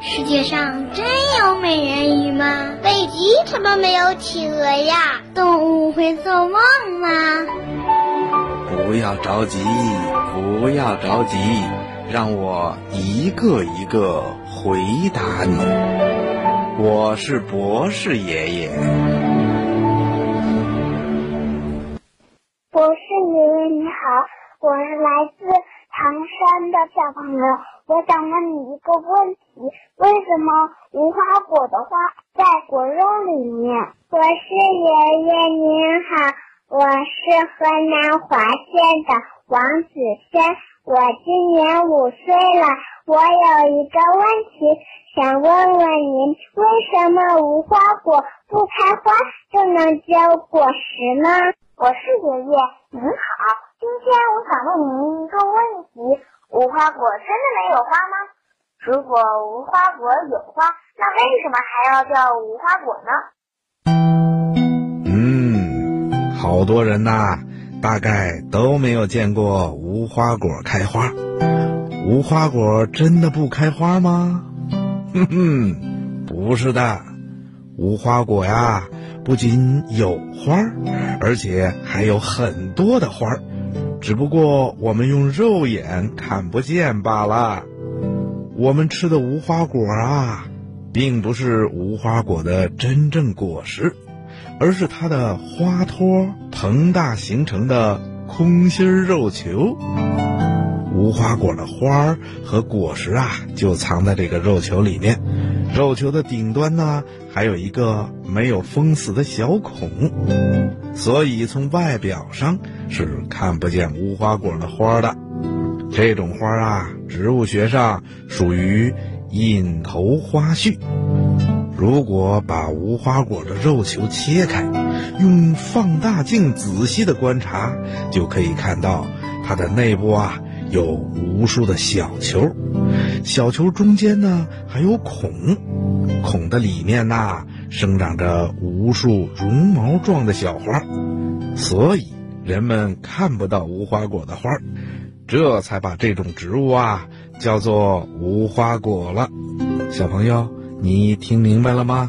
世界上真有美人鱼吗？北极怎么没有企鹅呀？动物会做梦吗？不要着急，不要着急，让我一个一个回答你。我是博士爷爷。博士爷爷你好，我是来自唐山的小朋友，我想问你一个问题：为什么无花果的花在果肉里面？我是爷爷您好，我是河南滑县的王子。轩，我今年五岁了，我有一个问题想问问您：为什么无花果不开花就能结果实呢？我是爷爷您好，今天我想问您一个问题题：无花果真的没有花吗？如果无花果有花，那为什么还要叫无花果呢？嗯，好多人呐，大概都没有见过无花果开花。无花果真的不开花吗？哼哼，不是的，无花果呀。不仅有花，而且还有很多的花，只不过我们用肉眼看不见罢了。我们吃的无花果啊，并不是无花果的真正果实，而是它的花托膨大形成的空心肉球。无花果的花儿和果实啊，就藏在这个肉球里面。肉球的顶端呢，还有一个没有封死的小孔，所以从外表上是看不见无花果的花的。这种花啊，植物学上属于隐头花序。如果把无花果的肉球切开，用放大镜仔细的观察，就可以看到它的内部啊。有无数的小球，小球中间呢还有孔，孔的里面呐生长着无数绒毛状的小花，所以人们看不到无花果的花，这才把这种植物啊叫做无花果了。小朋友，你听明白了吗？